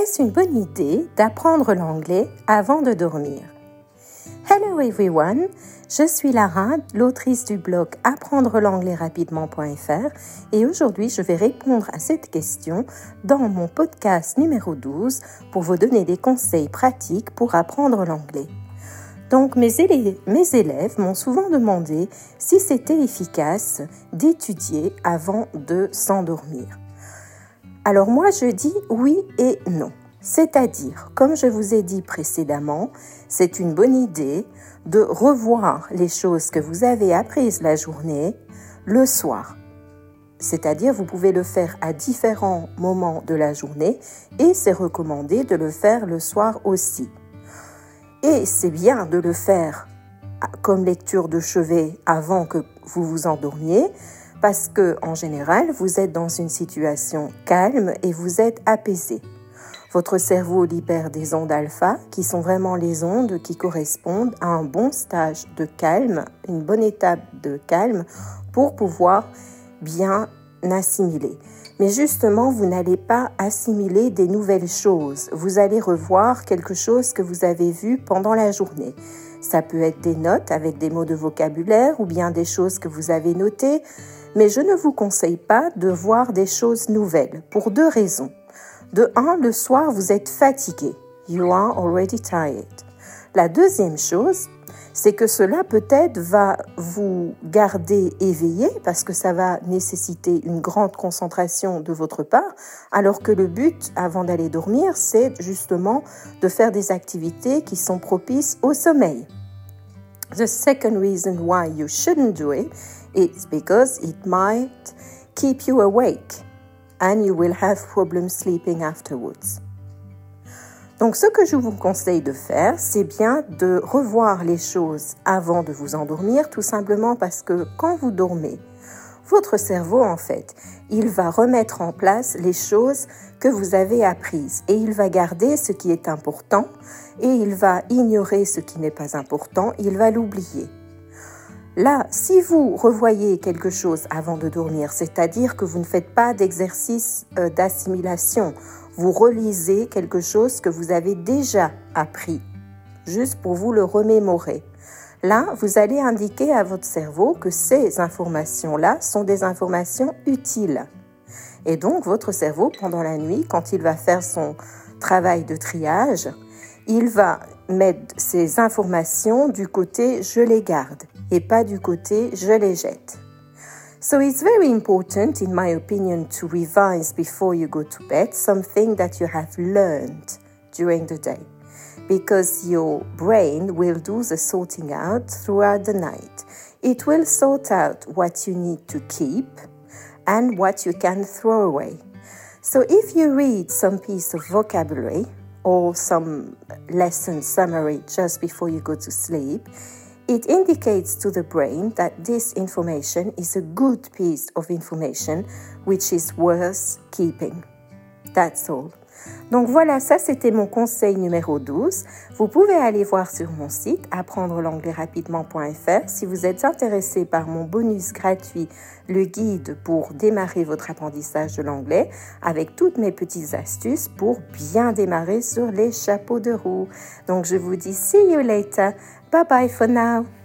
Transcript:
Est-ce une bonne idée d'apprendre l'anglais avant de dormir? Hello everyone, je suis Lara, l'autrice du blog apprendre l'anglais rapidement.fr et aujourd'hui je vais répondre à cette question dans mon podcast numéro 12 pour vous donner des conseils pratiques pour apprendre l'anglais. Donc mes élèves, mes élèves m'ont souvent demandé si c'était efficace d'étudier avant de s'endormir. Alors moi, je dis oui et non. C'est-à-dire, comme je vous ai dit précédemment, c'est une bonne idée de revoir les choses que vous avez apprises la journée le soir. C'est-à-dire, vous pouvez le faire à différents moments de la journée et c'est recommandé de le faire le soir aussi. Et c'est bien de le faire comme lecture de chevet avant que vous vous endormiez parce que en général, vous êtes dans une situation calme et vous êtes apaisé. Votre cerveau libère des ondes alpha qui sont vraiment les ondes qui correspondent à un bon stage de calme, une bonne étape de calme pour pouvoir bien assimiler. Mais justement, vous n'allez pas assimiler des nouvelles choses. Vous allez revoir quelque chose que vous avez vu pendant la journée. Ça peut être des notes avec des mots de vocabulaire ou bien des choses que vous avez notées mais je ne vous conseille pas de voir des choses nouvelles pour deux raisons. De un, le soir, vous êtes fatigué. You are already tired. La deuxième chose, c'est que cela peut-être va vous garder éveillé parce que ça va nécessiter une grande concentration de votre part, alors que le but avant d'aller dormir, c'est justement de faire des activités qui sont propices au sommeil. The second reason why you shouldn't do it is because it might keep you awake and you will have problems sleeping afterwards. Donc ce que je vous conseille de faire, c'est bien de revoir les choses avant de vous endormir, tout simplement parce que quand vous dormez, votre cerveau, en fait, il va remettre en place les choses que vous avez apprises et il va garder ce qui est important et il va ignorer ce qui n'est pas important, il va l'oublier. Là, si vous revoyez quelque chose avant de dormir, c'est-à-dire que vous ne faites pas d'exercice euh, d'assimilation, vous relisez quelque chose que vous avez déjà appris, juste pour vous le remémorer. Là, vous allez indiquer à votre cerveau que ces informations-là sont des informations utiles. Et donc, votre cerveau, pendant la nuit, quand il va faire son travail de triage, il va mettre ces informations du côté je les garde et pas du côté je les jette. So it's very important, in my opinion, to revise before you go to bed something that you have learned during the day. because your brain will do the sorting out throughout the night. It will sort out what you need to keep and what you can throw away. So if you read some piece of vocabulary or some lesson summary just before you go to sleep, it indicates to the brain that this information is a good piece of information which is worth keeping. That's all. Donc voilà, ça c'était mon conseil numéro 12. Vous pouvez aller voir sur mon site apprendre l'anglais rapidement.fr si vous êtes intéressé par mon bonus gratuit, le guide pour démarrer votre apprentissage de l'anglais avec toutes mes petites astuces pour bien démarrer sur les chapeaux de roue. Donc je vous dis see you later. Bye bye for now.